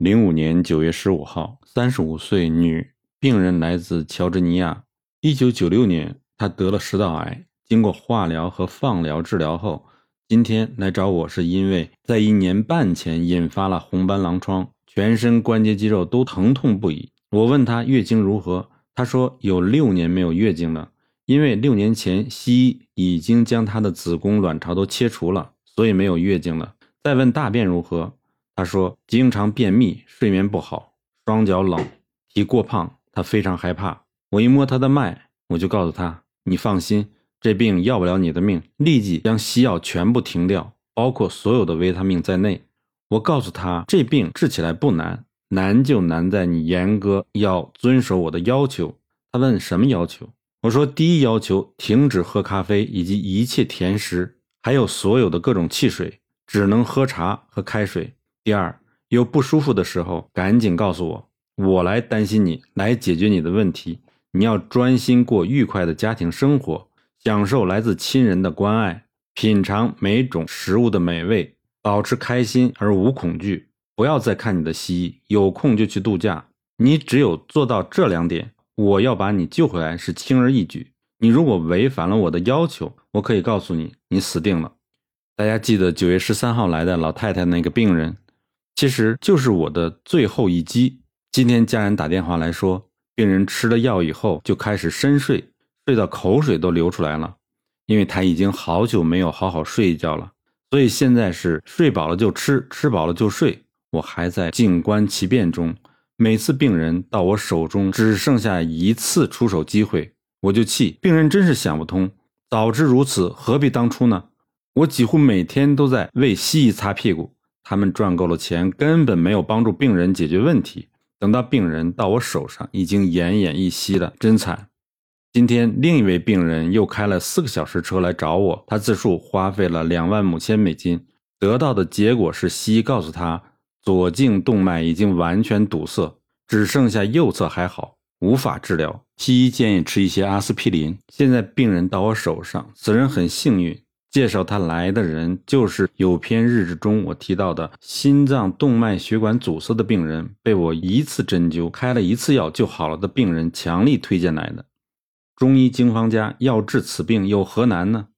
零五年九月十五号，三十五岁女病人来自乔治尼亚。一九九六年，她得了食道癌，经过化疗和放疗治疗后，今天来找我是因为在一年半前引发了红斑狼疮，全身关节肌肉都疼痛不已。我问她月经如何，她说有六年没有月经了，因为六年前西医已经将她的子宫卵巢都切除了，所以没有月经了。再问大便如何？他说：“经常便秘，睡眠不好，双脚冷，体过胖，他非常害怕。我一摸他的脉，我就告诉他：‘你放心，这病要不了你的命。’立即将西药全部停掉，包括所有的维他命在内。我告诉他，这病治起来不难，难就难在你严格要遵守我的要求。他问什么要求？我说：第一要求，停止喝咖啡以及一切甜食，还有所有的各种汽水，只能喝茶和开水。”第二，有不舒服的时候，赶紧告诉我，我来担心你，来解决你的问题。你要专心过愉快的家庭生活，享受来自亲人的关爱，品尝每种食物的美味，保持开心而无恐惧。不要再看你的西医，有空就去度假。你只有做到这两点，我要把你救回来是轻而易举。你如果违反了我的要求，我可以告诉你，你死定了。大家记得九月十三号来的老太太那个病人。其实就是我的最后一击。今天家人打电话来说，病人吃了药以后就开始深睡，睡到口水都流出来了，因为他已经好久没有好好睡一觉了，所以现在是睡饱了就吃，吃饱了就睡。我还在静观其变中。每次病人到我手中只剩下一次出手机会，我就气。病人真是想不通，早知如此，何必当初呢？我几乎每天都在为蜥蜴擦屁股。他们赚够了钱，根本没有帮助病人解决问题。等到病人到我手上，已经奄奄一息了，真惨。今天另一位病人又开了四个小时车来找我，他自述花费了两万五千美金，得到的结果是西医告诉他左颈动脉已经完全堵塞，只剩下右侧还好，无法治疗。西医建议吃一些阿司匹林。现在病人到我手上，此人很幸运。介绍他来的人就是有篇日志中我提到的心脏动脉血管阻塞的病人，被我一次针灸开了一次药就好了的病人强力推荐来的。中医经方家要治此病有何难呢？